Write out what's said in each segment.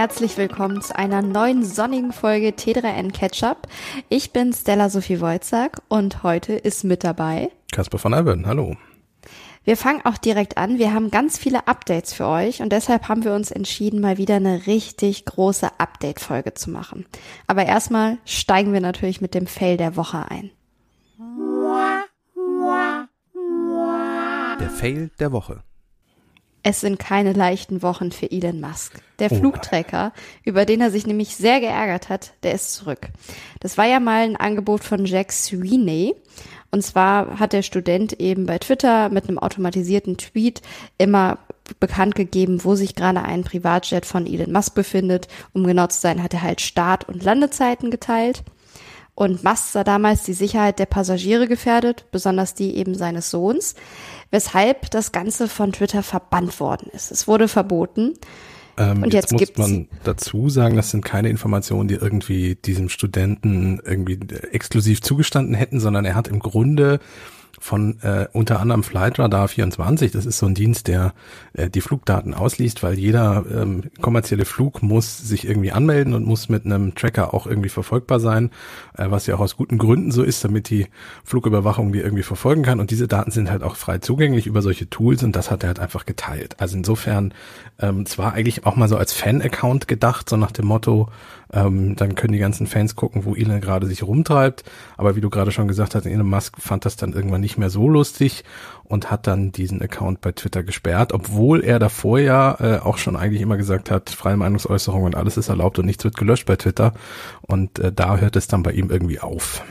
herzlich willkommen zu einer neuen sonnigen Folge T3N Ketchup. Ich bin Stella Sophie Wojcak und heute ist mit dabei Kasper von Alben. Hallo. Wir fangen auch direkt an. Wir haben ganz viele Updates für euch und deshalb haben wir uns entschieden, mal wieder eine richtig große Update-Folge zu machen. Aber erstmal steigen wir natürlich mit dem Fail der Woche ein. Der Fail der Woche. Es sind keine leichten Wochen für Elon Musk. Der oh. Flugtrecker, über den er sich nämlich sehr geärgert hat, der ist zurück. Das war ja mal ein Angebot von Jack Sweeney. Und zwar hat der Student eben bei Twitter mit einem automatisierten Tweet immer bekannt gegeben, wo sich gerade ein Privatjet von Elon Musk befindet. Um genau zu sein, hat er halt Start- und Landezeiten geteilt. Und Musk sah damals die Sicherheit der Passagiere gefährdet, besonders die eben seines Sohns weshalb das Ganze von Twitter verbannt worden ist. Es wurde verboten. Ähm, und jetzt, jetzt muss man dazu sagen, das sind keine Informationen, die irgendwie diesem Studenten irgendwie exklusiv zugestanden hätten, sondern er hat im Grunde von äh, unter anderem Flightradar 24. Das ist so ein Dienst, der äh, die Flugdaten ausliest, weil jeder ähm, kommerzielle Flug muss sich irgendwie anmelden und muss mit einem Tracker auch irgendwie verfolgbar sein, äh, was ja auch aus guten Gründen so ist, damit die Flugüberwachung die irgendwie verfolgen kann. Und diese Daten sind halt auch frei zugänglich über solche Tools und das hat er halt einfach geteilt. Also insofern ähm, zwar eigentlich auch mal so als Fan-Account gedacht, so nach dem Motto, ähm, dann können die ganzen Fans gucken, wo Elon gerade sich rumtreibt. Aber wie du gerade schon gesagt hast, Elon Musk fand das dann irgendwann nicht mehr so lustig und hat dann diesen Account bei Twitter gesperrt, obwohl er davor ja äh, auch schon eigentlich immer gesagt hat, freie Meinungsäußerung und alles ist erlaubt und nichts wird gelöscht bei Twitter. Und äh, da hört es dann bei ihm irgendwie auf.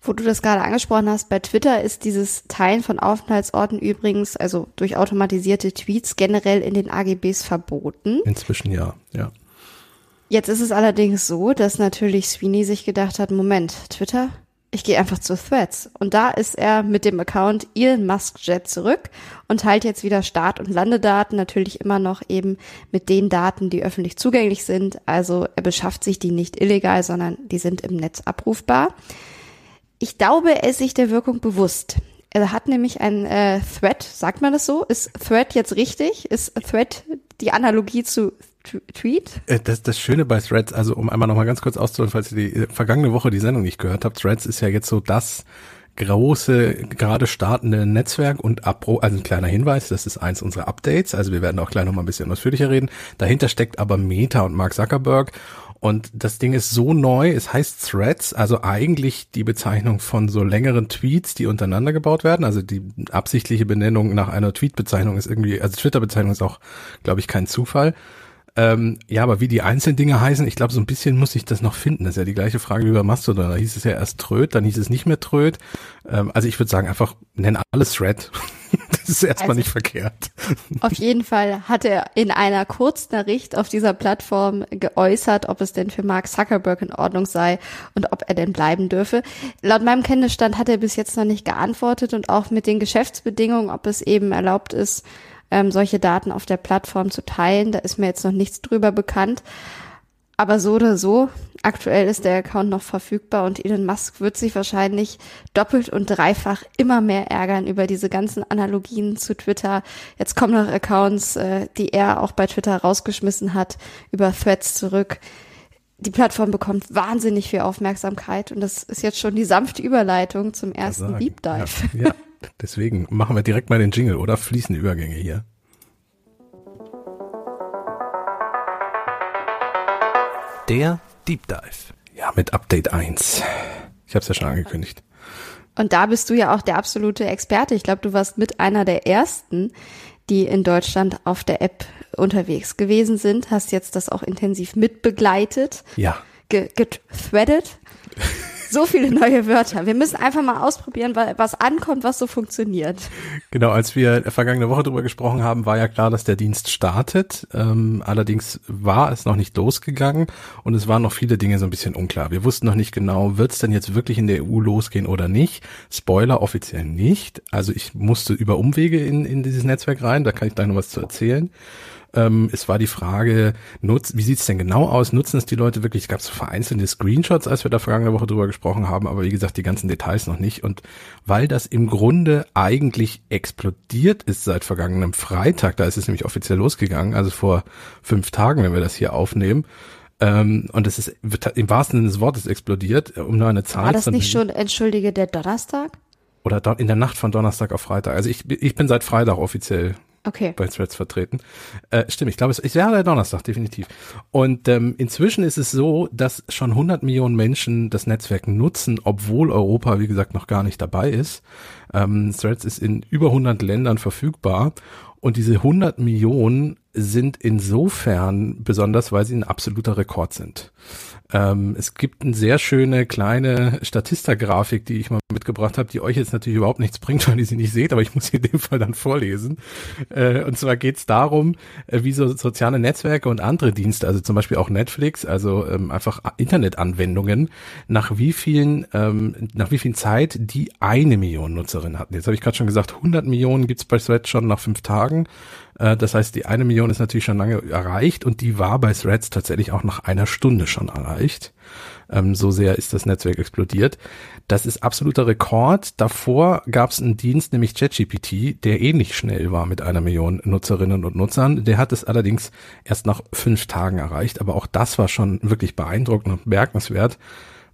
Wo du das gerade angesprochen hast, bei Twitter ist dieses Teilen von Aufenthaltsorten übrigens, also durch automatisierte Tweets generell in den AGBs verboten. Inzwischen ja, ja. Jetzt ist es allerdings so, dass natürlich Sweeney sich gedacht hat, Moment, Twitter, ich gehe einfach zu Threads. Und da ist er mit dem Account Elon Musk Jet zurück und teilt jetzt wieder Start- und Landedaten, natürlich immer noch eben mit den Daten, die öffentlich zugänglich sind. Also er beschafft sich die nicht illegal, sondern die sind im Netz abrufbar. Ich glaube, er ist sich der Wirkung bewusst. Er hat nämlich ein äh, Thread, sagt man das so? Ist Thread jetzt richtig? Ist Thread die Analogie zu Tweet? Äh, das, das Schöne bei Threads, also um einmal nochmal ganz kurz auszuholen, falls ihr die vergangene Woche die Sendung nicht gehört habt, Threads ist ja jetzt so das große, gerade startende Netzwerk und Abro, also ein kleiner Hinweis, das ist eins unserer Updates, also wir werden auch gleich nochmal ein bisschen ausführlicher reden. Dahinter steckt aber Meta und Mark Zuckerberg und das Ding ist so neu, es heißt Threads, also eigentlich die Bezeichnung von so längeren Tweets, die untereinander gebaut werden. Also die absichtliche Benennung nach einer Tweet-Bezeichnung ist irgendwie, also Twitter-Bezeichnung ist auch, glaube ich, kein Zufall. Ähm, ja, aber wie die einzelnen Dinge heißen, ich glaube, so ein bisschen muss ich das noch finden. Das ist ja die gleiche Frage wie bei Mastodon. Da hieß es ja erst Tröd, dann hieß es nicht mehr Tröd. Ähm, also ich würde sagen, einfach nenn alles Thread. das ist erstmal also, nicht verkehrt. Auf jeden Fall hat er in einer Kurznachricht auf dieser Plattform geäußert, ob es denn für Mark Zuckerberg in Ordnung sei und ob er denn bleiben dürfe. Laut meinem Kenntnisstand hat er bis jetzt noch nicht geantwortet und auch mit den Geschäftsbedingungen, ob es eben erlaubt ist, ähm, solche Daten auf der Plattform zu teilen. Da ist mir jetzt noch nichts drüber bekannt. Aber so oder so, aktuell ist der Account noch verfügbar und Elon Musk wird sich wahrscheinlich doppelt und dreifach immer mehr ärgern über diese ganzen Analogien zu Twitter. Jetzt kommen noch Accounts, äh, die er auch bei Twitter rausgeschmissen hat, über Threads zurück. Die Plattform bekommt wahnsinnig viel Aufmerksamkeit und das ist jetzt schon die sanfte Überleitung zum ersten Deep Dive. Ja, ja. Deswegen machen wir direkt mal den Jingle oder fließende Übergänge hier. Der Deep Dive. Ja, mit Update 1. Ich habe es ja schon angekündigt. Und da bist du ja auch der absolute Experte. Ich glaube, du warst mit einer der ersten, die in Deutschland auf der App unterwegs gewesen sind. Hast jetzt das auch intensiv mitbegleitet. Ja. Gethreadet. So viele neue Wörter. Wir müssen einfach mal ausprobieren, was ankommt, was so funktioniert. Genau, als wir vergangene Woche darüber gesprochen haben, war ja klar, dass der Dienst startet. Ähm, allerdings war es noch nicht losgegangen und es waren noch viele Dinge so ein bisschen unklar. Wir wussten noch nicht genau, wird es denn jetzt wirklich in der EU losgehen oder nicht. Spoiler offiziell nicht. Also ich musste über Umwege in, in dieses Netzwerk rein, da kann ich gleich noch was zu erzählen. Ähm, es war die Frage, nutz, wie sieht's denn genau aus? Nutzen es die Leute wirklich? Es gab so vereinzelte Screenshots, als wir da vergangene Woche drüber gesprochen haben, aber wie gesagt, die ganzen Details noch nicht. Und weil das im Grunde eigentlich explodiert ist seit vergangenem Freitag, da ist es nämlich offiziell losgegangen, also vor fünf Tagen, wenn wir das hier aufnehmen, ähm, und es ist im wahrsten Sinne des Wortes explodiert, um nur eine Zahl War das nicht schon, entschuldige, der Donnerstag? Oder in der Nacht von Donnerstag auf Freitag. Also ich, ich bin seit Freitag offiziell okay. bei Threads vertreten. Äh, stimmt, ich glaube, es ist ja der Donnerstag, definitiv. Und ähm, inzwischen ist es so, dass schon 100 Millionen Menschen das Netzwerk nutzen, obwohl Europa, wie gesagt, noch gar nicht dabei ist. Ähm, Threads ist in über 100 Ländern verfügbar und diese 100 Millionen sind insofern besonders, weil sie ein absoluter Rekord sind. Ähm, es gibt eine sehr schöne kleine Statista-Grafik, die ich mal mitgebracht habe, die euch jetzt natürlich überhaupt nichts bringt, weil ihr sie nicht seht, aber ich muss sie in dem Fall dann vorlesen. Äh, und zwar geht es darum, äh, wie so soziale Netzwerke und andere Dienste, also zum Beispiel auch Netflix, also ähm, einfach Internetanwendungen, nach wie vielen, ähm, nach wie viel Zeit die eine Million Nutzerinnen hatten. Jetzt habe ich gerade schon gesagt, 100 Millionen gibt's bei Threads schon nach fünf Tagen. Äh, das heißt, die eine Million ist natürlich schon lange erreicht und die war bei Threads tatsächlich auch nach einer Stunde schon erreicht. Ähm, so sehr ist das Netzwerk explodiert. Das ist absoluter Rekord. Davor gab es einen Dienst, nämlich ChatGPT, der ähnlich schnell war mit einer Million Nutzerinnen und Nutzern. Der hat es allerdings erst nach fünf Tagen erreicht, aber auch das war schon wirklich beeindruckend und bemerkenswert.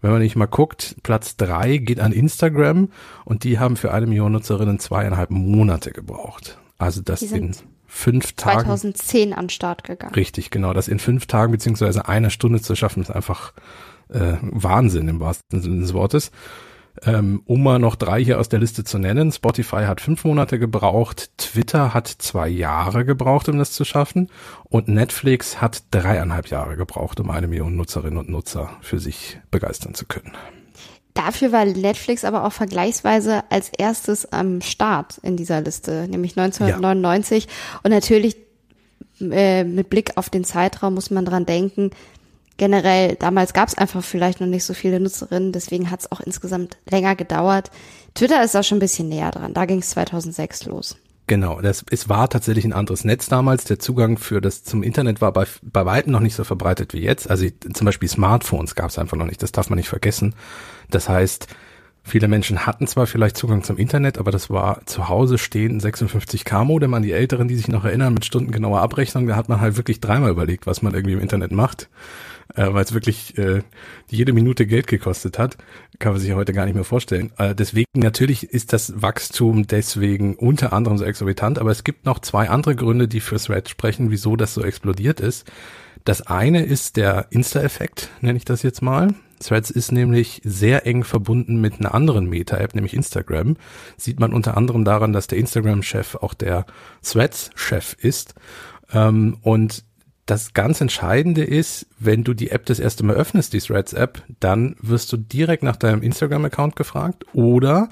Wenn man nicht mal guckt, Platz drei geht an Instagram und die haben für eine Million Nutzerinnen zweieinhalb Monate gebraucht. Also das sind fünf Tagen. 2010 an Start gegangen. Richtig, genau. Das in fünf Tagen beziehungsweise einer Stunde zu schaffen, ist einfach äh, Wahnsinn im wahrsten Sinne des Wortes. Ähm, um mal noch drei hier aus der Liste zu nennen. Spotify hat fünf Monate gebraucht, Twitter hat zwei Jahre gebraucht, um das zu schaffen und Netflix hat dreieinhalb Jahre gebraucht, um eine Million Nutzerinnen und Nutzer für sich begeistern zu können. Dafür war Netflix aber auch vergleichsweise als erstes am Start in dieser Liste, nämlich 1999. Ja. Und natürlich äh, mit Blick auf den Zeitraum muss man dran denken, generell, damals gab es einfach vielleicht noch nicht so viele Nutzerinnen, deswegen hat es auch insgesamt länger gedauert. Twitter ist da schon ein bisschen näher dran, da ging es 2006 los. Genau, das, es war tatsächlich ein anderes Netz damals. Der Zugang für das zum Internet war bei, bei weitem noch nicht so verbreitet wie jetzt. Also zum Beispiel Smartphones gab es einfach noch nicht, das darf man nicht vergessen. Das heißt, viele Menschen hatten zwar vielleicht Zugang zum Internet, aber das war zu Hause stehen 56K Modem an die Älteren, die sich noch erinnern, mit stundengenauer Abrechnung. Da hat man halt wirklich dreimal überlegt, was man irgendwie im Internet macht äh, weil es wirklich äh, jede Minute Geld gekostet hat. Kann man sich heute gar nicht mehr vorstellen. Äh, deswegen natürlich ist das Wachstum deswegen unter anderem so exorbitant, aber es gibt noch zwei andere Gründe, die für Thread sprechen, wieso das so explodiert ist. Das eine ist der Insta-Effekt, nenne ich das jetzt mal. Threads ist nämlich sehr eng verbunden mit einer anderen Meta-App, nämlich Instagram. Sieht man unter anderem daran, dass der Instagram-Chef auch der Threads-Chef ist. Ähm, und das ganz Entscheidende ist, wenn du die App das erste Mal öffnest, die Threads-App, dann wirst du direkt nach deinem Instagram-Account gefragt oder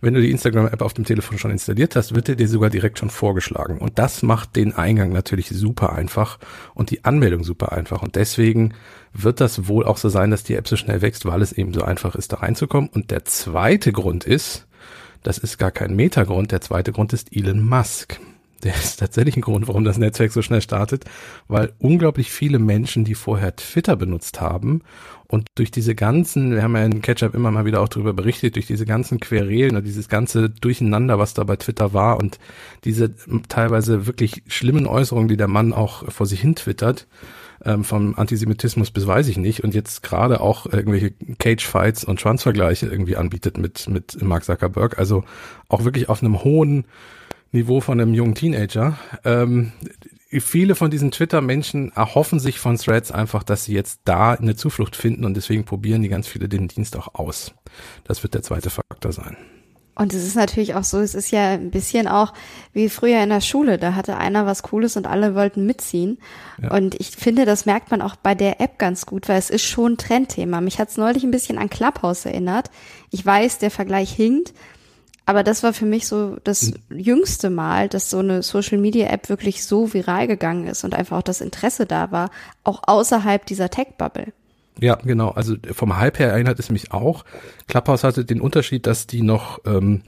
wenn du die Instagram-App auf dem Telefon schon installiert hast, wird er dir sogar direkt schon vorgeschlagen. Und das macht den Eingang natürlich super einfach und die Anmeldung super einfach. Und deswegen wird das wohl auch so sein, dass die App so schnell wächst, weil es eben so einfach ist, da reinzukommen. Und der zweite Grund ist, das ist gar kein Metagrund, der zweite Grund ist Elon Musk der ist tatsächlich ein Grund, warum das Netzwerk so schnell startet, weil unglaublich viele Menschen, die vorher Twitter benutzt haben und durch diese ganzen, wir haben ja in Ketchup immer mal wieder auch darüber berichtet, durch diese ganzen Querelen und dieses ganze Durcheinander, was da bei Twitter war und diese teilweise wirklich schlimmen Äußerungen, die der Mann auch vor sich hin twittert, ähm, vom Antisemitismus bis weiß ich nicht und jetzt gerade auch irgendwelche Cage-Fights und Schwanzvergleiche irgendwie anbietet mit, mit Mark Zuckerberg, also auch wirklich auf einem hohen Niveau von einem jungen Teenager. Ähm, viele von diesen Twitter-Menschen erhoffen sich von Threads einfach, dass sie jetzt da eine Zuflucht finden und deswegen probieren die ganz viele den Dienst auch aus. Das wird der zweite Faktor sein. Und es ist natürlich auch so, es ist ja ein bisschen auch wie früher in der Schule. Da hatte einer was Cooles und alle wollten mitziehen. Ja. Und ich finde, das merkt man auch bei der App ganz gut, weil es ist schon Trendthema. Mich hat es neulich ein bisschen an Clubhouse erinnert. Ich weiß, der Vergleich hinkt, aber das war für mich so das jüngste Mal, dass so eine Social Media App wirklich so viral gegangen ist und einfach auch das Interesse da war, auch außerhalb dieser Tech-Bubble. Ja, genau. Also vom Hype her erinnert es mich auch. Clubhouse hatte den Unterschied, dass die noch ähm,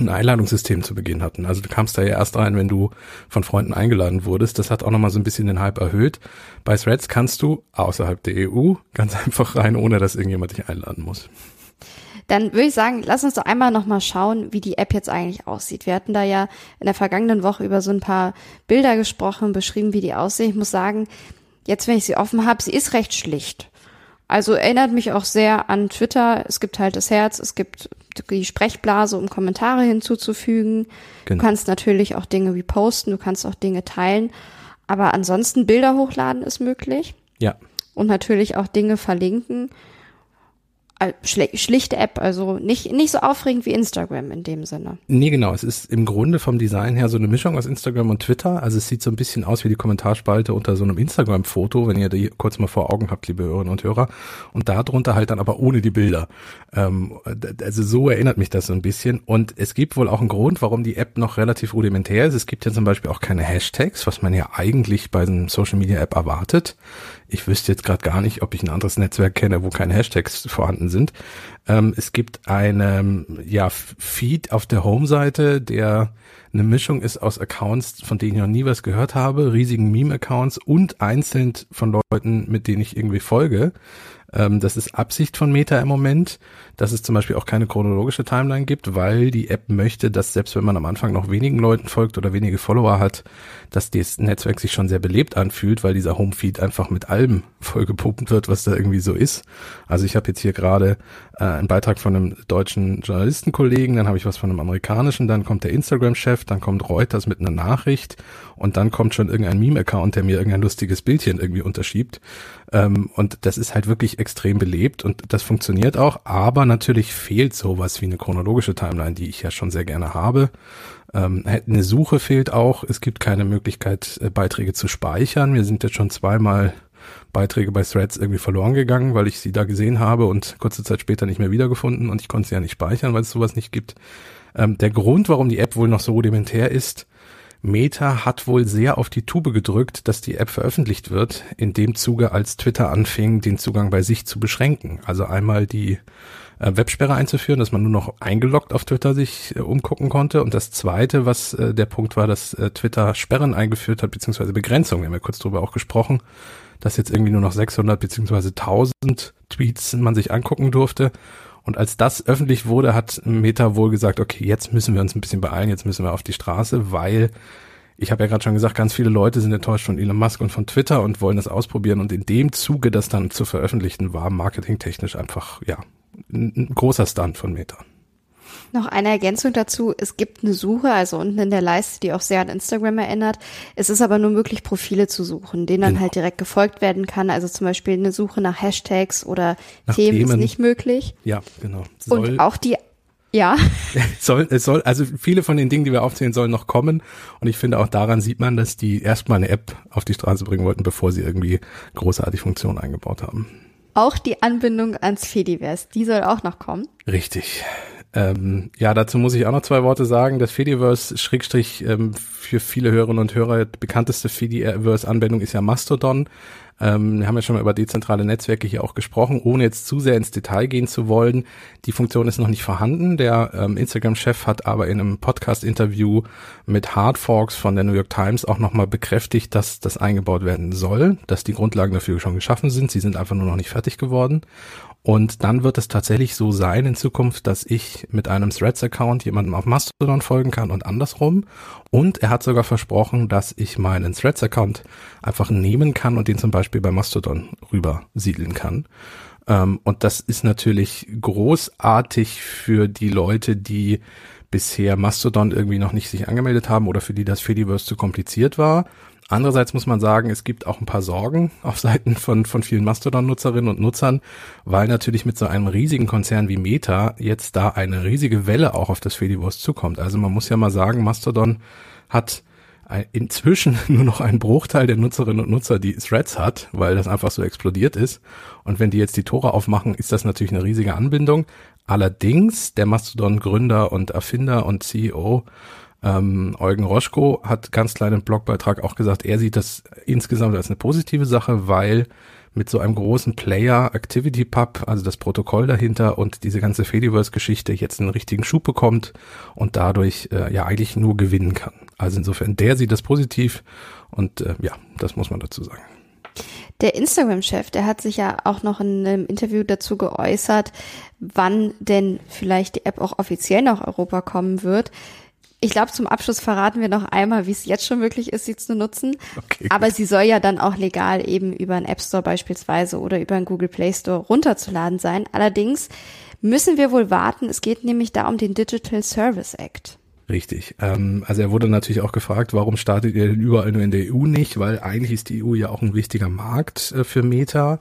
ein Einladungssystem zu Beginn hatten. Also du kamst da ja erst rein, wenn du von Freunden eingeladen wurdest. Das hat auch nochmal so ein bisschen den Hype erhöht. Bei Threads kannst du außerhalb der EU ganz einfach rein, ohne dass irgendjemand dich einladen muss. Dann würde ich sagen, lass uns doch einmal nochmal schauen, wie die App jetzt eigentlich aussieht. Wir hatten da ja in der vergangenen Woche über so ein paar Bilder gesprochen, beschrieben, wie die aussehen. Ich muss sagen, jetzt, wenn ich sie offen habe, sie ist recht schlicht. Also erinnert mich auch sehr an Twitter. Es gibt halt das Herz, es gibt die Sprechblase, um Kommentare hinzuzufügen. Genau. Du kannst natürlich auch Dinge reposten, du kannst auch Dinge teilen. Aber ansonsten Bilder hochladen ist möglich. Ja. Und natürlich auch Dinge verlinken schlichte App, also nicht, nicht so aufregend wie Instagram in dem Sinne. Nee, genau. Es ist im Grunde vom Design her so eine Mischung aus Instagram und Twitter. Also es sieht so ein bisschen aus wie die Kommentarspalte unter so einem Instagram-Foto, wenn ihr die kurz mal vor Augen habt, liebe Hörerinnen und Hörer. Und darunter halt dann aber ohne die Bilder. Ähm, also so erinnert mich das so ein bisschen. Und es gibt wohl auch einen Grund, warum die App noch relativ rudimentär ist. Es gibt ja zum Beispiel auch keine Hashtags, was man ja eigentlich bei einer Social-Media-App erwartet. Ich wüsste jetzt gerade gar nicht, ob ich ein anderes Netzwerk kenne, wo keine Hashtags vorhanden sind. Ähm, es gibt einen ja, Feed auf der Home-Seite, der eine Mischung ist aus Accounts, von denen ich noch nie was gehört habe, riesigen Meme-Accounts und einzeln von Leuten, mit denen ich irgendwie folge. Ähm, das ist Absicht von Meta im Moment, dass es zum Beispiel auch keine chronologische Timeline gibt, weil die App möchte, dass selbst wenn man am Anfang noch wenigen Leuten folgt oder wenige Follower hat, dass das Netzwerk sich schon sehr belebt anfühlt, weil dieser Homefeed einfach mit allem vollgepumpt wird, was da irgendwie so ist. Also ich habe jetzt hier gerade äh, einen Beitrag von einem deutschen Journalistenkollegen, dann habe ich was von einem amerikanischen, dann kommt der Instagram-Chef, dann kommt Reuters mit einer Nachricht und dann kommt schon irgendein Meme-Account, der mir irgendein lustiges Bildchen irgendwie unterschiebt. Ähm, und das ist halt wirklich extrem belebt und das funktioniert auch, aber natürlich fehlt sowas wie eine chronologische Timeline, die ich ja schon sehr gerne habe. Ähm, eine Suche fehlt auch. Es gibt keine Möglichkeit, äh, Beiträge zu speichern. Wir sind jetzt schon zweimal Beiträge bei Threads irgendwie verloren gegangen, weil ich sie da gesehen habe und kurze Zeit später nicht mehr wiedergefunden und ich konnte sie ja nicht speichern, weil es sowas nicht gibt. Ähm, der Grund, warum die App wohl noch so rudimentär ist, Meta hat wohl sehr auf die Tube gedrückt, dass die App veröffentlicht wird, in dem Zuge, als Twitter anfing, den Zugang bei sich zu beschränken. Also einmal die äh, Websperre einzuführen, dass man nur noch eingeloggt auf Twitter sich äh, umgucken konnte. Und das zweite, was äh, der Punkt war, dass äh, Twitter Sperren eingeführt hat, beziehungsweise Begrenzungen. Wir haben ja kurz drüber auch gesprochen, dass jetzt irgendwie nur noch 600 beziehungsweise 1000 Tweets man sich angucken durfte. Und als das öffentlich wurde, hat Meta wohl gesagt, okay, jetzt müssen wir uns ein bisschen beeilen, jetzt müssen wir auf die Straße, weil ich habe ja gerade schon gesagt, ganz viele Leute sind enttäuscht von Elon Musk und von Twitter und wollen das ausprobieren. Und in dem Zuge, das dann zu veröffentlichen, war marketingtechnisch einfach, ja, ein großer Stunt von Meta. Noch eine Ergänzung dazu. Es gibt eine Suche, also unten in der Leiste, die auch sehr an Instagram erinnert. Es ist aber nur möglich, Profile zu suchen, denen dann genau. halt direkt gefolgt werden kann. Also zum Beispiel eine Suche nach Hashtags oder nach Themen, Themen, ist nicht möglich. Ja, genau. Soll, Und auch die ja. Es soll, es soll, also viele von den Dingen, die wir aufzählen, sollen noch kommen. Und ich finde auch daran sieht man, dass die erstmal eine App auf die Straße bringen wollten, bevor sie irgendwie großartig Funktionen eingebaut haben. Auch die Anbindung ans Fediverse, die soll auch noch kommen. Richtig. Ähm, ja, dazu muss ich auch noch zwei Worte sagen. Das Fediverse, Schrägstrich, ähm, für viele Hörerinnen und Hörer, bekannteste Fediverse-Anwendung ist ja Mastodon. Ähm, wir haben ja schon mal über dezentrale Netzwerke hier auch gesprochen, ohne jetzt zu sehr ins Detail gehen zu wollen. Die Funktion ist noch nicht vorhanden. Der ähm, Instagram-Chef hat aber in einem Podcast-Interview mit Hardforks von der New York Times auch nochmal bekräftigt, dass das eingebaut werden soll, dass die Grundlagen dafür schon geschaffen sind. Sie sind einfach nur noch nicht fertig geworden. Und dann wird es tatsächlich so sein in Zukunft, dass ich mit einem Threads-Account jemandem auf Mastodon folgen kann und andersrum. Und er hat sogar versprochen, dass ich meinen Threads-Account einfach nehmen kann und den zum Beispiel bei Mastodon rüber siedeln kann. Ähm, und das ist natürlich großartig für die Leute, die bisher Mastodon irgendwie noch nicht sich angemeldet haben oder für die das Fediverse zu kompliziert war Andererseits muss man sagen, es gibt auch ein paar Sorgen auf Seiten von, von vielen Mastodon-Nutzerinnen und Nutzern, weil natürlich mit so einem riesigen Konzern wie Meta jetzt da eine riesige Welle auch auf das Fediverse zukommt. Also man muss ja mal sagen, Mastodon hat inzwischen nur noch einen Bruchteil der Nutzerinnen und Nutzer, die Threads hat, weil das einfach so explodiert ist. Und wenn die jetzt die Tore aufmachen, ist das natürlich eine riesige Anbindung. Allerdings, der Mastodon-Gründer und Erfinder und CEO ähm, Eugen Roschko hat ganz kleinen Blogbeitrag auch gesagt, er sieht das insgesamt als eine positive Sache, weil mit so einem großen Player ActivityPub, also das Protokoll dahinter und diese ganze Fediverse-Geschichte jetzt einen richtigen Schub bekommt und dadurch äh, ja eigentlich nur gewinnen kann. Also insofern, der sieht das positiv und äh, ja, das muss man dazu sagen. Der Instagram-Chef, der hat sich ja auch noch in einem Interview dazu geäußert, wann denn vielleicht die App auch offiziell nach Europa kommen wird. Ich glaube, zum Abschluss verraten wir noch einmal, wie es jetzt schon möglich ist, sie zu nutzen. Okay. Aber sie soll ja dann auch legal eben über einen App Store beispielsweise oder über einen Google Play Store runterzuladen sein. Allerdings müssen wir wohl warten. Es geht nämlich da um den Digital Service Act. Richtig. Ähm, also er wurde natürlich auch gefragt, warum startet ihr denn überall nur in der EU nicht? Weil eigentlich ist die EU ja auch ein wichtiger Markt äh, für Meta.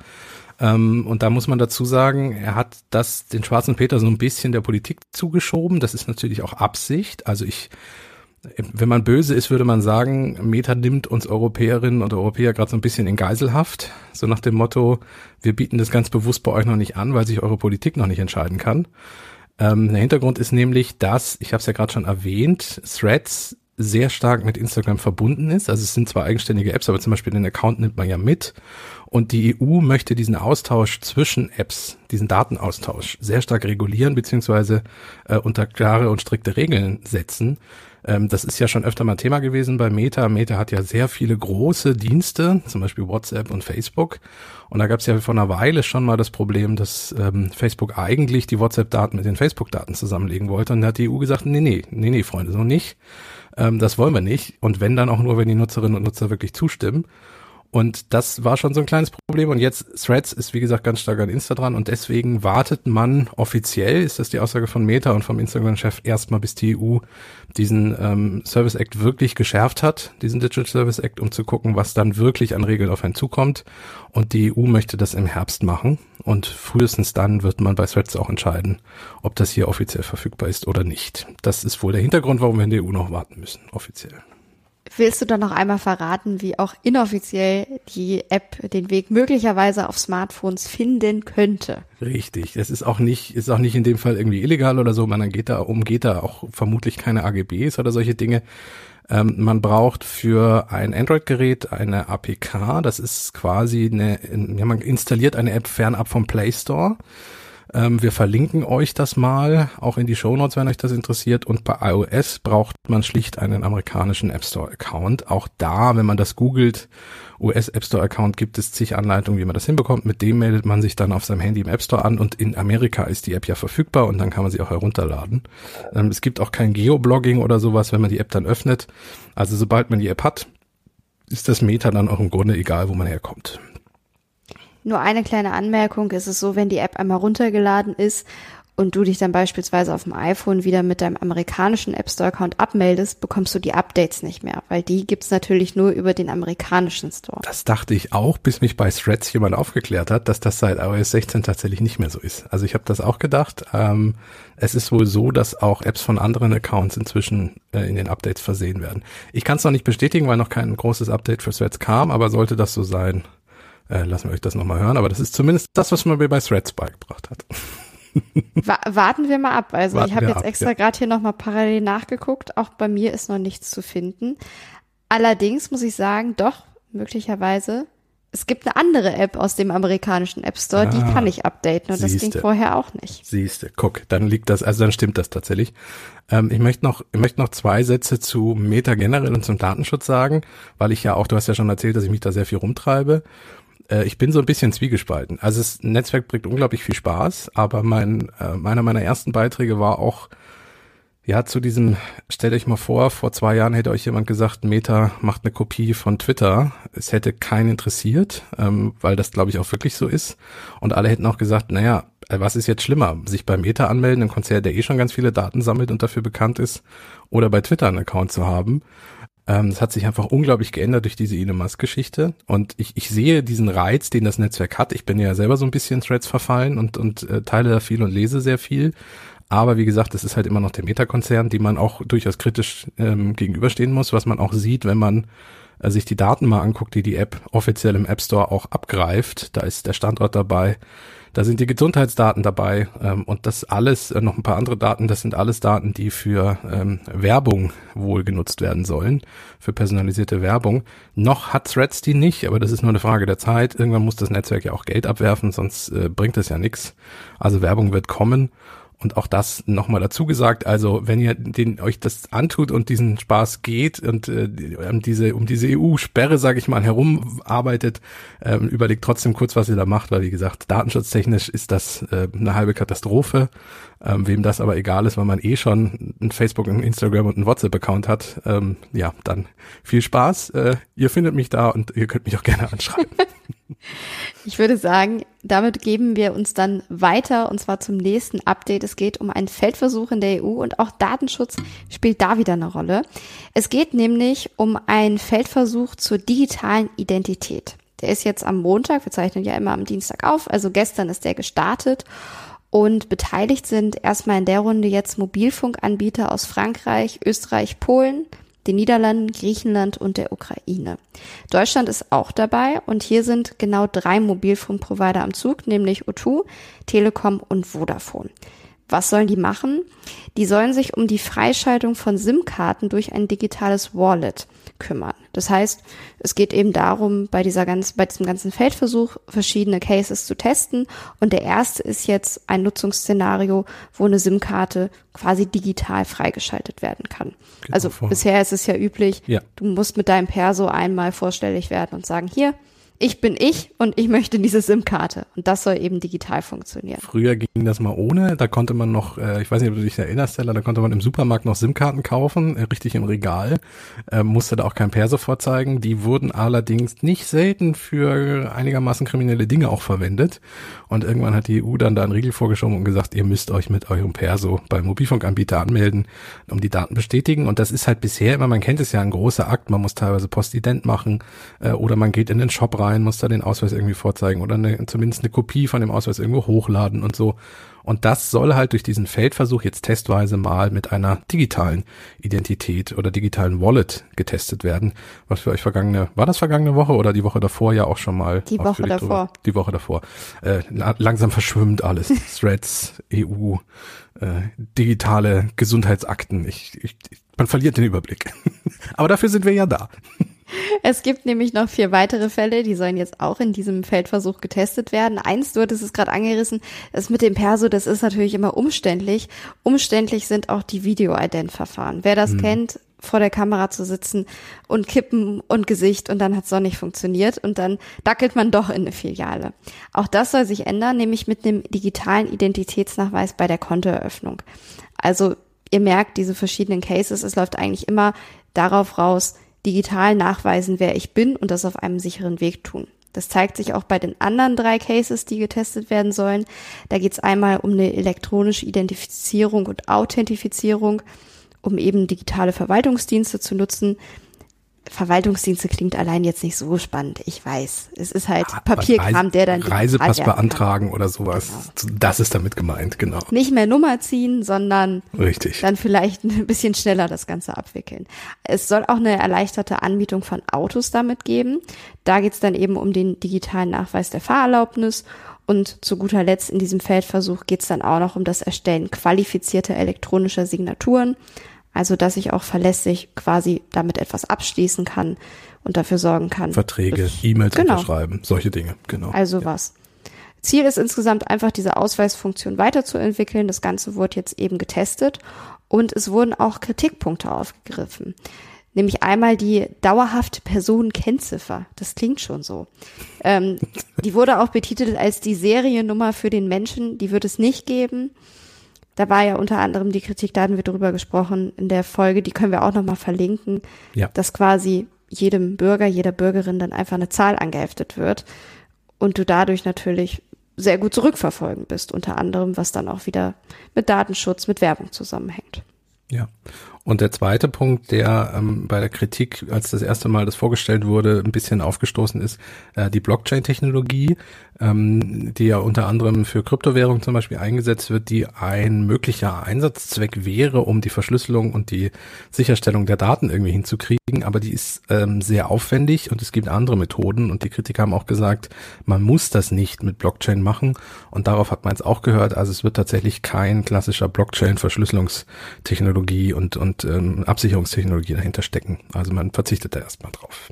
Ähm, und da muss man dazu sagen, er hat das, den schwarzen Peter so ein bisschen der Politik zugeschoben. Das ist natürlich auch Absicht. Also ich, wenn man böse ist, würde man sagen, Meta nimmt uns Europäerinnen und Europäer gerade so ein bisschen in Geiselhaft. So nach dem Motto, wir bieten das ganz bewusst bei euch noch nicht an, weil sich eure Politik noch nicht entscheiden kann. Ähm, der Hintergrund ist nämlich, dass, ich habe es ja gerade schon erwähnt, Threads sehr stark mit Instagram verbunden ist. Also es sind zwar eigenständige Apps, aber zum Beispiel den Account nimmt man ja mit. Und die EU möchte diesen Austausch zwischen Apps, diesen Datenaustausch sehr stark regulieren, beziehungsweise äh, unter klare und strikte Regeln setzen. Ähm, das ist ja schon öfter mal Thema gewesen bei Meta. Meta hat ja sehr viele große Dienste, zum Beispiel WhatsApp und Facebook. Und da gab es ja vor einer Weile schon mal das Problem, dass ähm, Facebook eigentlich die WhatsApp-Daten mit den Facebook-Daten zusammenlegen wollte. Und da hat die EU gesagt, nee, nee, nee, nee, Freunde, so nicht. Ähm, das wollen wir nicht. Und wenn dann auch nur, wenn die Nutzerinnen und Nutzer wirklich zustimmen. Und das war schon so ein kleines Problem. Und jetzt Threads ist, wie gesagt, ganz stark an Insta dran. Und deswegen wartet man offiziell, ist das die Aussage von Meta und vom Instagram-Chef, erstmal bis die EU diesen ähm, Service Act wirklich geschärft hat, diesen Digital Service Act, um zu gucken, was dann wirklich an Regeln auf einen zukommt. Und die EU möchte das im Herbst machen. Und frühestens dann wird man bei Threads auch entscheiden, ob das hier offiziell verfügbar ist oder nicht. Das ist wohl der Hintergrund, warum wir in der EU noch warten müssen, offiziell. Willst du dann noch einmal verraten, wie auch inoffiziell die App den Weg möglicherweise auf Smartphones finden könnte? Richtig. Es ist auch nicht, ist auch nicht in dem Fall irgendwie illegal oder so. Man geht da, umgeht da auch vermutlich keine AGBs oder solche Dinge. Ähm, man braucht für ein Android-Gerät eine APK. Das ist quasi eine, ja, man installiert eine App fernab vom Play Store. Ähm, wir verlinken euch das mal, auch in die Show Notes, wenn euch das interessiert. Und bei iOS braucht man schlicht einen amerikanischen App Store Account. Auch da, wenn man das googelt, US App Store Account, gibt es zig Anleitungen, wie man das hinbekommt. Mit dem meldet man sich dann auf seinem Handy im App Store an und in Amerika ist die App ja verfügbar und dann kann man sie auch herunterladen. Ähm, es gibt auch kein Geoblogging oder sowas, wenn man die App dann öffnet. Also sobald man die App hat, ist das Meta dann auch im Grunde egal, wo man herkommt. Nur eine kleine Anmerkung, ist es so, wenn die App einmal runtergeladen ist und du dich dann beispielsweise auf dem iPhone wieder mit deinem amerikanischen App Store Account abmeldest, bekommst du die Updates nicht mehr, weil die gibt's natürlich nur über den amerikanischen Store. Das dachte ich auch, bis mich bei Threads jemand aufgeklärt hat, dass das seit iOS 16 tatsächlich nicht mehr so ist. Also ich habe das auch gedacht. Ähm, es ist wohl so, dass auch Apps von anderen Accounts inzwischen äh, in den Updates versehen werden. Ich kann es noch nicht bestätigen, weil noch kein großes Update für Threads kam, aber sollte das so sein, äh, lassen wir euch das nochmal hören. Aber das ist zumindest das, was man mir bei Threads beigebracht hat. warten wir mal ab. Also warten ich habe jetzt ab, extra ja. gerade hier nochmal parallel nachgeguckt. Auch bei mir ist noch nichts zu finden. Allerdings muss ich sagen, doch, möglicherweise es gibt eine andere App aus dem amerikanischen App Store, ah, die kann ich updaten und siehste, das ging vorher auch nicht. Siehste, guck, dann liegt das, also dann stimmt das tatsächlich. Ähm, ich möchte noch, ich möchte noch zwei Sätze zu Meta generell und zum Datenschutz sagen, weil ich ja auch, du hast ja schon erzählt, dass ich mich da sehr viel rumtreibe äh, ich bin so ein bisschen zwiegespalten. Also das Netzwerk bringt unglaublich viel Spaß, aber mein, äh, meiner meiner ersten Beiträge war auch, ja, zu diesem, stellt euch mal vor, vor zwei Jahren hätte euch jemand gesagt, Meta macht eine Kopie von Twitter. Es hätte keinen interessiert, ähm, weil das, glaube ich, auch wirklich so ist. Und alle hätten auch gesagt, naja, äh, was ist jetzt schlimmer? Sich bei Meta anmelden, ein Konzert, der eh schon ganz viele Daten sammelt und dafür bekannt ist, oder bei Twitter einen Account zu haben. Ähm, das hat sich einfach unglaublich geändert durch diese Elon Musk-Geschichte. Und ich, ich sehe diesen Reiz, den das Netzwerk hat. Ich bin ja selber so ein bisschen Threads verfallen und, und äh, teile da viel und lese sehr viel. Aber wie gesagt, es ist halt immer noch der Meta-Konzern, die man auch durchaus kritisch ähm, gegenüberstehen muss, was man auch sieht, wenn man äh, sich die Daten mal anguckt, die die App offiziell im App Store auch abgreift, da ist der Standort dabei, da sind die Gesundheitsdaten dabei ähm, und das alles, äh, noch ein paar andere Daten, das sind alles Daten, die für ähm, Werbung wohl genutzt werden sollen, für personalisierte Werbung. Noch hat Threads die nicht, aber das ist nur eine Frage der Zeit. Irgendwann muss das Netzwerk ja auch Geld abwerfen, sonst äh, bringt das ja nichts. Also Werbung wird kommen und auch das nochmal dazu gesagt, also wenn ihr den, euch das antut und diesen Spaß geht und äh, um diese, um diese EU-Sperre, sage ich mal, herumarbeitet, äh, überlegt trotzdem kurz, was ihr da macht, weil wie gesagt, datenschutztechnisch ist das äh, eine halbe Katastrophe. Ähm, wem das aber egal ist, weil man eh schon ein Facebook, ein Instagram und ein WhatsApp-Account hat, ähm, ja, dann viel Spaß. Äh, ihr findet mich da und ihr könnt mich auch gerne anschreiben. Ich würde sagen, damit geben wir uns dann weiter und zwar zum nächsten Update. Es geht um einen Feldversuch in der EU und auch Datenschutz spielt da wieder eine Rolle. Es geht nämlich um einen Feldversuch zur digitalen Identität. Der ist jetzt am Montag, wir zeichnen ja immer am Dienstag auf, also gestern ist der gestartet und beteiligt sind erstmal in der Runde jetzt Mobilfunkanbieter aus Frankreich, Österreich, Polen, den Niederlanden, Griechenland und der Ukraine. Deutschland ist auch dabei und hier sind genau drei Mobilfunkprovider am Zug, nämlich O2, Telekom und Vodafone. Was sollen die machen? Die sollen sich um die Freischaltung von SIM-Karten durch ein digitales Wallet kümmern. Das heißt, es geht eben darum, bei dieser ganz, bei diesem ganzen Feldversuch verschiedene Cases zu testen. Und der erste ist jetzt ein Nutzungsszenario, wo eine SIM-Karte quasi digital freigeschaltet werden kann. Genau also vor. bisher ist es ja üblich, ja. du musst mit deinem Perso einmal vorstellig werden und sagen, hier, ich bin ich und ich möchte diese SIM-Karte. Und das soll eben digital funktionieren. Früher ging das mal ohne. Da konnte man noch, äh, ich weiß nicht, ob du dich erinnerst, Stella, da konnte man im Supermarkt noch SIM-Karten kaufen, äh, richtig im Regal. Äh, musste da auch kein Perso vorzeigen. Die wurden allerdings nicht selten für einigermaßen kriminelle Dinge auch verwendet. Und irgendwann hat die EU dann da einen Riegel vorgeschoben und gesagt, ihr müsst euch mit eurem Perso beim Mobilfunkanbieter anmelden, um die Daten bestätigen. Und das ist halt bisher immer, man kennt es ja, ein großer Akt. Man muss teilweise Postident machen äh, oder man geht in den Shop rein, muss da den Ausweis irgendwie vorzeigen oder eine, zumindest eine Kopie von dem Ausweis irgendwo hochladen und so. Und das soll halt durch diesen Feldversuch jetzt testweise mal mit einer digitalen Identität oder digitalen Wallet getestet werden. Was für euch vergangene, war das vergangene Woche oder die Woche davor ja auch schon mal? Die Woche davor. Drüber, die Woche davor. Äh, langsam verschwimmt alles. Threads, EU, äh, digitale Gesundheitsakten. Ich, ich, man verliert den Überblick. Aber dafür sind wir ja da. Es gibt nämlich noch vier weitere Fälle, die sollen jetzt auch in diesem Feldversuch getestet werden. Eins, du hattest es gerade angerissen, das mit dem Perso, das ist natürlich immer umständlich. Umständlich sind auch die Video-Ident-Verfahren. Wer das mhm. kennt, vor der Kamera zu sitzen und Kippen und Gesicht und dann hat es doch nicht funktioniert und dann dackelt man doch in eine Filiale. Auch das soll sich ändern, nämlich mit einem digitalen Identitätsnachweis bei der Kontoeröffnung. Also ihr merkt diese verschiedenen Cases, es läuft eigentlich immer darauf raus, digital nachweisen, wer ich bin und das auf einem sicheren Weg tun. Das zeigt sich auch bei den anderen drei Cases, die getestet werden sollen. Da geht es einmal um eine elektronische Identifizierung und Authentifizierung, um eben digitale Verwaltungsdienste zu nutzen. Verwaltungsdienste klingt allein jetzt nicht so spannend. Ich weiß. Es ist halt ah, Papierkram, der dann. Reisepass beantragen oder sowas. Genau. Das ist damit gemeint, genau. Nicht mehr Nummer ziehen, sondern Richtig. dann vielleicht ein bisschen schneller das Ganze abwickeln. Es soll auch eine erleichterte Anbietung von Autos damit geben. Da geht es dann eben um den digitalen Nachweis der Fahrerlaubnis. Und zu guter Letzt in diesem Feldversuch geht es dann auch noch um das Erstellen qualifizierter elektronischer Signaturen. Also, dass ich auch verlässlich quasi damit etwas abschließen kann und dafür sorgen kann. Verträge, E-Mails genau. unterschreiben, solche Dinge, genau. Also ja. was. Ziel ist insgesamt einfach, diese Ausweisfunktion weiterzuentwickeln. Das Ganze wurde jetzt eben getestet und es wurden auch Kritikpunkte aufgegriffen. Nämlich einmal die dauerhafte Personenkennziffer. Das klingt schon so. Ähm, die wurde auch betitelt als die Seriennummer für den Menschen. Die wird es nicht geben. Da war ja unter anderem die Kritik, da hatten wir drüber gesprochen in der Folge, die können wir auch nochmal verlinken, ja. dass quasi jedem Bürger, jeder Bürgerin dann einfach eine Zahl angeheftet wird und du dadurch natürlich sehr gut zurückverfolgen bist, unter anderem, was dann auch wieder mit Datenschutz, mit Werbung zusammenhängt. Ja. Und der zweite Punkt, der ähm, bei der Kritik, als das erste Mal das vorgestellt wurde, ein bisschen aufgestoßen ist, äh, die Blockchain-Technologie, ähm, die ja unter anderem für Kryptowährungen zum Beispiel eingesetzt wird, die ein möglicher Einsatzzweck wäre, um die Verschlüsselung und die Sicherstellung der Daten irgendwie hinzukriegen. Aber die ist ähm, sehr aufwendig und es gibt andere Methoden. Und die Kritiker haben auch gesagt, man muss das nicht mit Blockchain machen. Und darauf hat man jetzt auch gehört. Also es wird tatsächlich kein klassischer Blockchain-Verschlüsselungstechnologie und, und und ähm, Absicherungstechnologie dahinter stecken. Also man verzichtet da erstmal drauf.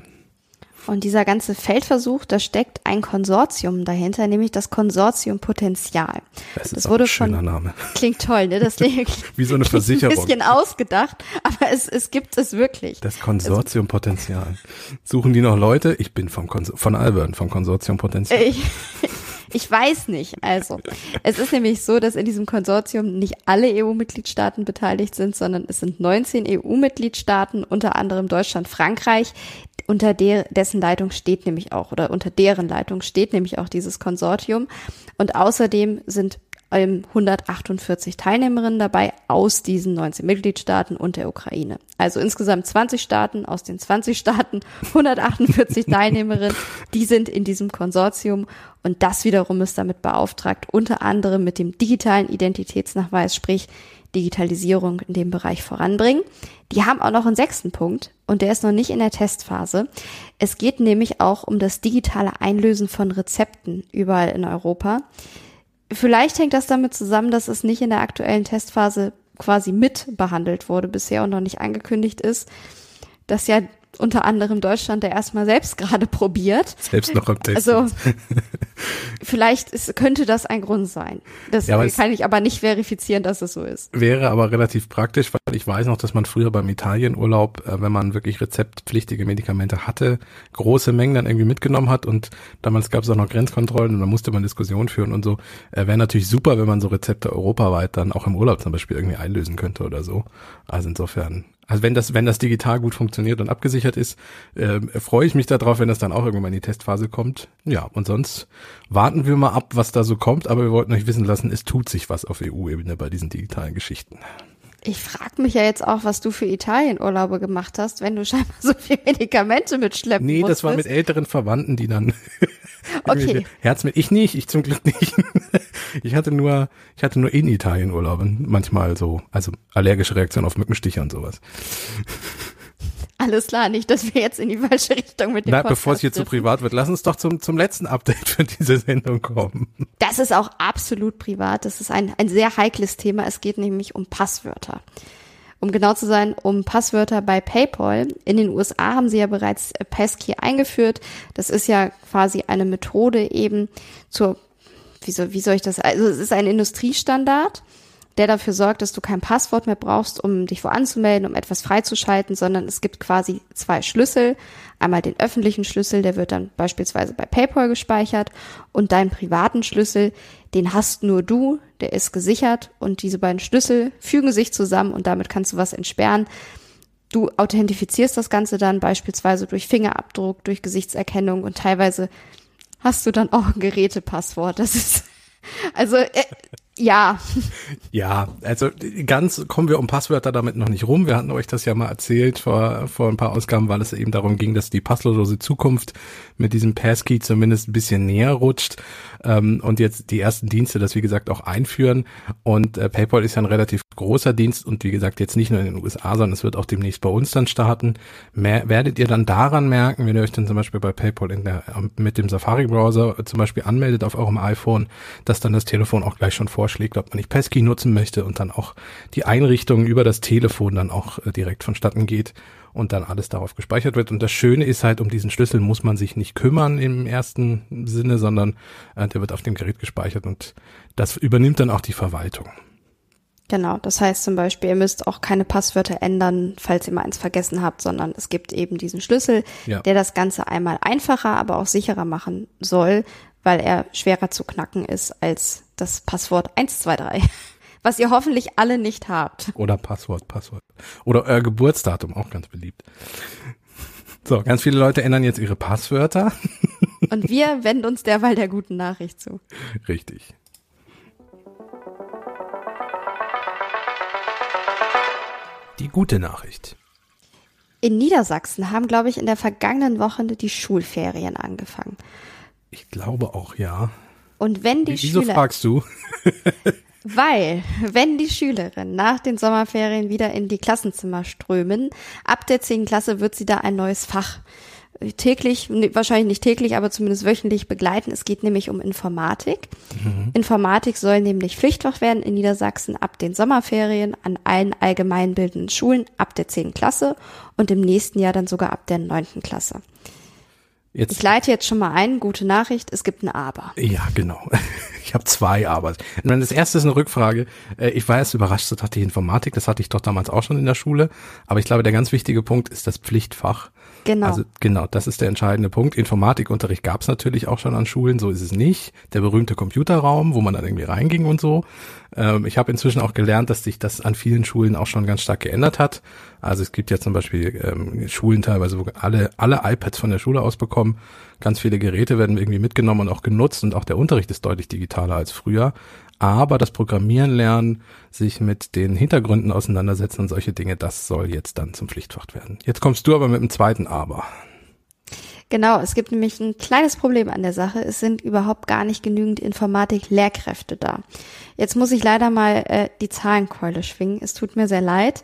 Und dieser ganze Feldversuch, da steckt ein Konsortium dahinter, nämlich das Konsortium Potenzial. Das, das wurde ein schöner von, Name. Klingt toll, ne? Das Wie so eine Versicherung. Ein bisschen ausgedacht, aber es, es gibt es wirklich. Das Konsortium Potenzial. Suchen die noch Leute? Ich bin vom Konsor von Alburn, vom Konsortium Potenzial. Ich, ich weiß nicht. Also, es ist nämlich so, dass in diesem Konsortium nicht alle EU-Mitgliedstaaten beteiligt sind, sondern es sind 19 EU-Mitgliedstaaten, unter anderem Deutschland, Frankreich, unter der, dessen Leitung steht nämlich auch, oder unter deren Leitung steht nämlich auch dieses Konsortium. Und außerdem sind 148 Teilnehmerinnen dabei aus diesen 19 Mitgliedstaaten und der Ukraine. Also insgesamt 20 Staaten aus den 20 Staaten, 148 Teilnehmerinnen, die sind in diesem Konsortium und das wiederum ist damit beauftragt, unter anderem mit dem digitalen Identitätsnachweis, sprich Digitalisierung in dem Bereich voranbringen. Die haben auch noch einen sechsten Punkt und der ist noch nicht in der Testphase. Es geht nämlich auch um das digitale Einlösen von Rezepten überall in Europa. Vielleicht hängt das damit zusammen, dass es nicht in der aktuellen Testphase quasi mit behandelt wurde bisher und noch nicht angekündigt ist, dass ja unter anderem Deutschland der erstmal selbst gerade probiert. Selbst noch am Testen. Also vielleicht ist, könnte das ein Grund sein. Das ja, kann ich aber nicht verifizieren, dass es so ist. Wäre aber relativ praktisch, weil ich weiß noch, dass man früher beim Italienurlaub, äh, wenn man wirklich rezeptpflichtige Medikamente hatte, große Mengen dann irgendwie mitgenommen hat und damals gab es auch noch Grenzkontrollen und da musste man Diskussionen führen und so. Äh, Wäre natürlich super, wenn man so Rezepte europaweit dann auch im Urlaub zum Beispiel irgendwie einlösen könnte oder so. Also insofern also wenn das, wenn das digital gut funktioniert und abgesichert ist, äh, freue ich mich darauf, wenn das dann auch irgendwann in die Testphase kommt. Ja, und sonst warten wir mal ab, was da so kommt, aber wir wollten euch wissen lassen, es tut sich was auf EU-Ebene bei diesen digitalen Geschichten. Ich frage mich ja jetzt auch, was du für Italienurlaube gemacht hast, wenn du scheinbar so viele Medikamente mitschleppen Nee, musstest. das war mit älteren Verwandten, die dann okay. Herz mit. Ich nicht, ich zum Glück nicht. ich hatte nur, ich hatte nur in Italien Urlaube. Manchmal so, also allergische Reaktion auf Mückenstiche und sowas. Alles klar, nicht, dass wir jetzt in die falsche Richtung mit dem Na, bevor es hier zu privat wird, lass uns doch zum, zum letzten Update für diese Sendung kommen. Das ist auch absolut privat. Das ist ein, ein sehr heikles Thema. Es geht nämlich um Passwörter. Um genau zu sein, um Passwörter bei PayPal. In den USA haben sie ja bereits Passkey eingeführt. Das ist ja quasi eine Methode eben zur, wie soll, wie soll ich das, also es ist ein Industriestandard der dafür sorgt, dass du kein Passwort mehr brauchst, um dich wo anzumelden, um etwas freizuschalten, sondern es gibt quasi zwei Schlüssel. Einmal den öffentlichen Schlüssel, der wird dann beispielsweise bei PayPal gespeichert und deinen privaten Schlüssel, den hast nur du, der ist gesichert und diese beiden Schlüssel fügen sich zusammen und damit kannst du was entsperren. Du authentifizierst das Ganze dann beispielsweise durch Fingerabdruck, durch Gesichtserkennung und teilweise hast du dann auch ein Gerätepasswort. Das ist also äh, ja. Ja, also ganz kommen wir um Passwörter damit noch nicht rum. Wir hatten euch das ja mal erzählt vor, vor ein paar Ausgaben, weil es eben darum ging, dass die passlose Zukunft mit diesem Passkey zumindest ein bisschen näher rutscht ähm, und jetzt die ersten Dienste das wie gesagt auch einführen. Und äh, PayPal ist ja ein relativ großer Dienst und wie gesagt jetzt nicht nur in den USA, sondern es wird auch demnächst bei uns dann starten. Mehr, werdet ihr dann daran merken, wenn ihr euch dann zum Beispiel bei PayPal in der, mit dem Safari-Browser zum Beispiel anmeldet auf eurem iPhone, dass dann das Telefon auch gleich schon vor vorschlägt, ob man nicht Passkey nutzen möchte und dann auch die Einrichtung über das Telefon dann auch äh, direkt vonstatten geht und dann alles darauf gespeichert wird. Und das Schöne ist halt, um diesen Schlüssel muss man sich nicht kümmern im ersten Sinne, sondern äh, der wird auf dem Gerät gespeichert und das übernimmt dann auch die Verwaltung. Genau, das heißt zum Beispiel, ihr müsst auch keine Passwörter ändern, falls ihr mal eins vergessen habt, sondern es gibt eben diesen Schlüssel, ja. der das Ganze einmal einfacher, aber auch sicherer machen soll, weil er schwerer zu knacken ist als das Passwort 123, was ihr hoffentlich alle nicht habt. Oder Passwort, Passwort. Oder euer Geburtsdatum, auch ganz beliebt. So, ganz viele Leute ändern jetzt ihre Passwörter. Und wir wenden uns derweil der guten Nachricht zu. Die gute Nachricht. In Niedersachsen haben, glaube ich, in der vergangenen Woche die Schulferien angefangen. Ich glaube auch, ja. Und wenn die Wieso Schüler. fragst du? Weil, wenn die Schülerinnen nach den Sommerferien wieder in die Klassenzimmer strömen, ab der 10. Klasse wird sie da ein neues Fach täglich, wahrscheinlich nicht täglich, aber zumindest wöchentlich begleiten. Es geht nämlich um Informatik. Mhm. Informatik soll nämlich Pflichtfach werden in Niedersachsen ab den Sommerferien an allen allgemeinbildenden Schulen ab der 10. Klasse und im nächsten Jahr dann sogar ab der 9. Klasse. Jetzt, ich leite jetzt schon mal ein, gute Nachricht, es gibt ein Aber. Ja, genau. Ich habe zwei Abers. Das erste ist eine Rückfrage. Äh, ich war erst überrascht, so dachte ich Informatik, das hatte ich doch damals auch schon in der Schule. Aber ich glaube, der ganz wichtige Punkt ist das Pflichtfach. Genau. Also genau, das ist der entscheidende Punkt. Informatikunterricht gab es natürlich auch schon an Schulen, so ist es nicht. Der berühmte Computerraum, wo man dann irgendwie reinging und so. Ähm, ich habe inzwischen auch gelernt, dass sich das an vielen Schulen auch schon ganz stark geändert hat. Also es gibt ja zum Beispiel ähm, Schulen teilweise, wo alle, alle iPads von der Schule aus bekommen. Ganz viele Geräte werden irgendwie mitgenommen und auch genutzt und auch der Unterricht ist deutlich digitaler als früher aber das Programmieren lernen, sich mit den Hintergründen auseinandersetzen und solche Dinge, das soll jetzt dann zum Pflichtfach werden. Jetzt kommst du aber mit dem zweiten Aber. Genau, es gibt nämlich ein kleines Problem an der Sache. Es sind überhaupt gar nicht genügend Informatik-Lehrkräfte da. Jetzt muss ich leider mal äh, die Zahlenkeule schwingen. Es tut mir sehr leid.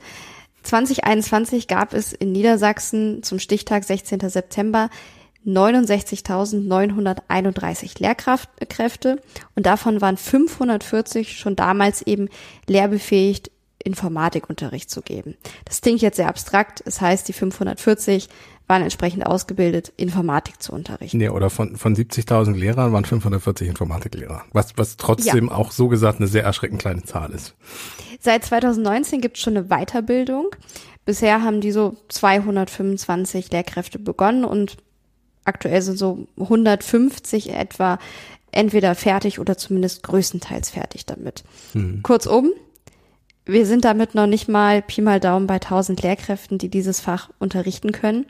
2021 gab es in Niedersachsen zum Stichtag 16. September 69.931 Lehrkräfte und davon waren 540 schon damals eben lehrbefähigt, Informatikunterricht zu geben. Das klingt jetzt sehr abstrakt. Es heißt, die 540 waren entsprechend ausgebildet, Informatik zu unterrichten. Nee, oder von, von 70.000 Lehrern waren 540 Informatiklehrer. Was, was trotzdem ja. auch so gesagt eine sehr erschreckend kleine Zahl ist. Seit 2019 gibt es schon eine Weiterbildung. Bisher haben die so 225 Lehrkräfte begonnen und aktuell sind so 150 etwa entweder fertig oder zumindest größtenteils fertig damit. Hm. Kurzum, wir sind damit noch nicht mal Pi mal Daumen bei 1000 Lehrkräften, die dieses Fach unterrichten können.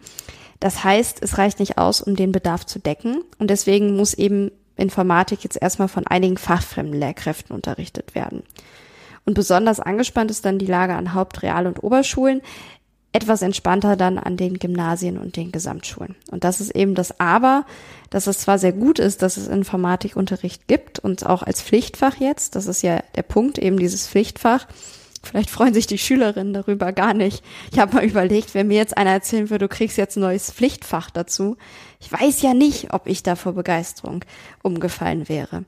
Das heißt, es reicht nicht aus, um den Bedarf zu decken. Und deswegen muss eben Informatik jetzt erstmal von einigen fachfremden Lehrkräften unterrichtet werden. Und besonders angespannt ist dann die Lage an Haupt-, Real- und Oberschulen etwas entspannter dann an den Gymnasien und den Gesamtschulen. Und das ist eben das Aber, dass es zwar sehr gut ist, dass es Informatikunterricht gibt und auch als Pflichtfach jetzt, das ist ja der Punkt, eben dieses Pflichtfach. Vielleicht freuen sich die Schülerinnen darüber gar nicht. Ich habe mal überlegt, wenn mir jetzt einer erzählen würde, du kriegst jetzt ein neues Pflichtfach dazu. Ich weiß ja nicht, ob ich da vor Begeisterung umgefallen wäre.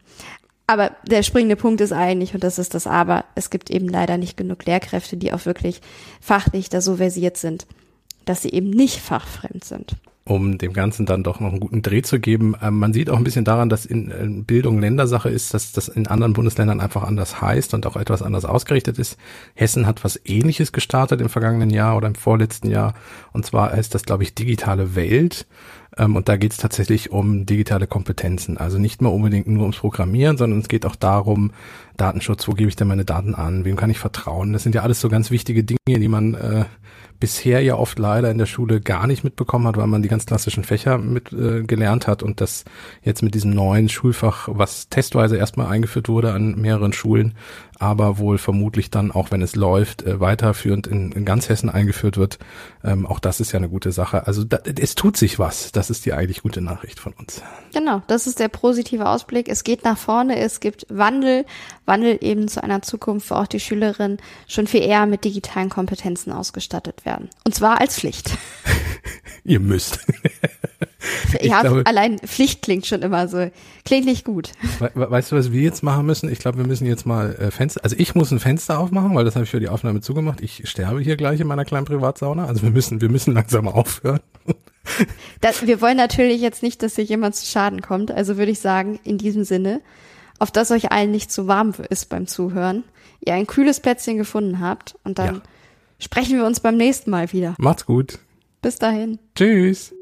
Aber der springende Punkt ist eigentlich, und das ist das Aber, es gibt eben leider nicht genug Lehrkräfte, die auch wirklich fachlich da so versiert sind, dass sie eben nicht fachfremd sind. Um dem Ganzen dann doch noch einen guten Dreh zu geben. Ähm, man sieht auch ein bisschen daran, dass in äh, Bildung Ländersache ist, dass das in anderen Bundesländern einfach anders heißt und auch etwas anders ausgerichtet ist. Hessen hat was ähnliches gestartet im vergangenen Jahr oder im vorletzten Jahr. Und zwar heißt das, glaube ich, digitale Welt. Ähm, und da geht es tatsächlich um digitale Kompetenzen. Also nicht mehr unbedingt nur ums Programmieren, sondern es geht auch darum, Datenschutz, wo gebe ich denn meine Daten an, wem kann ich vertrauen. Das sind ja alles so ganz wichtige Dinge, die man äh, bisher ja oft leider in der Schule gar nicht mitbekommen hat, weil man die ganz klassischen Fächer mit äh, gelernt hat und das jetzt mit diesem neuen Schulfach, was testweise erstmal eingeführt wurde an mehreren Schulen, aber wohl vermutlich dann, auch wenn es läuft, äh, weiterführend in, in ganz Hessen eingeführt wird. Ähm, auch das ist ja eine gute Sache. Also da, es tut sich was. Das ist die eigentlich gute Nachricht von uns. Genau, das ist der positive Ausblick. Es geht nach vorne, es gibt Wandel, Wandel eben zu einer Zukunft, wo auch die Schülerinnen schon viel eher mit digitalen Kompetenzen ausgestattet werden. Und zwar als Pflicht. Ihr müsst. ja, glaube, allein Pflicht klingt schon immer so, klingt nicht gut. We weißt du, was wir jetzt machen müssen? Ich glaube, wir müssen jetzt mal äh, Fenster, also ich muss ein Fenster aufmachen, weil das habe ich für die Aufnahme zugemacht. Ich sterbe hier gleich in meiner kleinen Privatsauna. Also wir müssen, wir müssen langsam aufhören. Das, wir wollen natürlich jetzt nicht, dass hier jemand zu Schaden kommt. Also würde ich sagen, in diesem Sinne, auf dass euch allen nicht zu warm ist beim Zuhören, ihr ein kühles Plätzchen gefunden habt und dann ja. sprechen wir uns beim nächsten Mal wieder. Macht's gut. Bis dahin. Tschüss.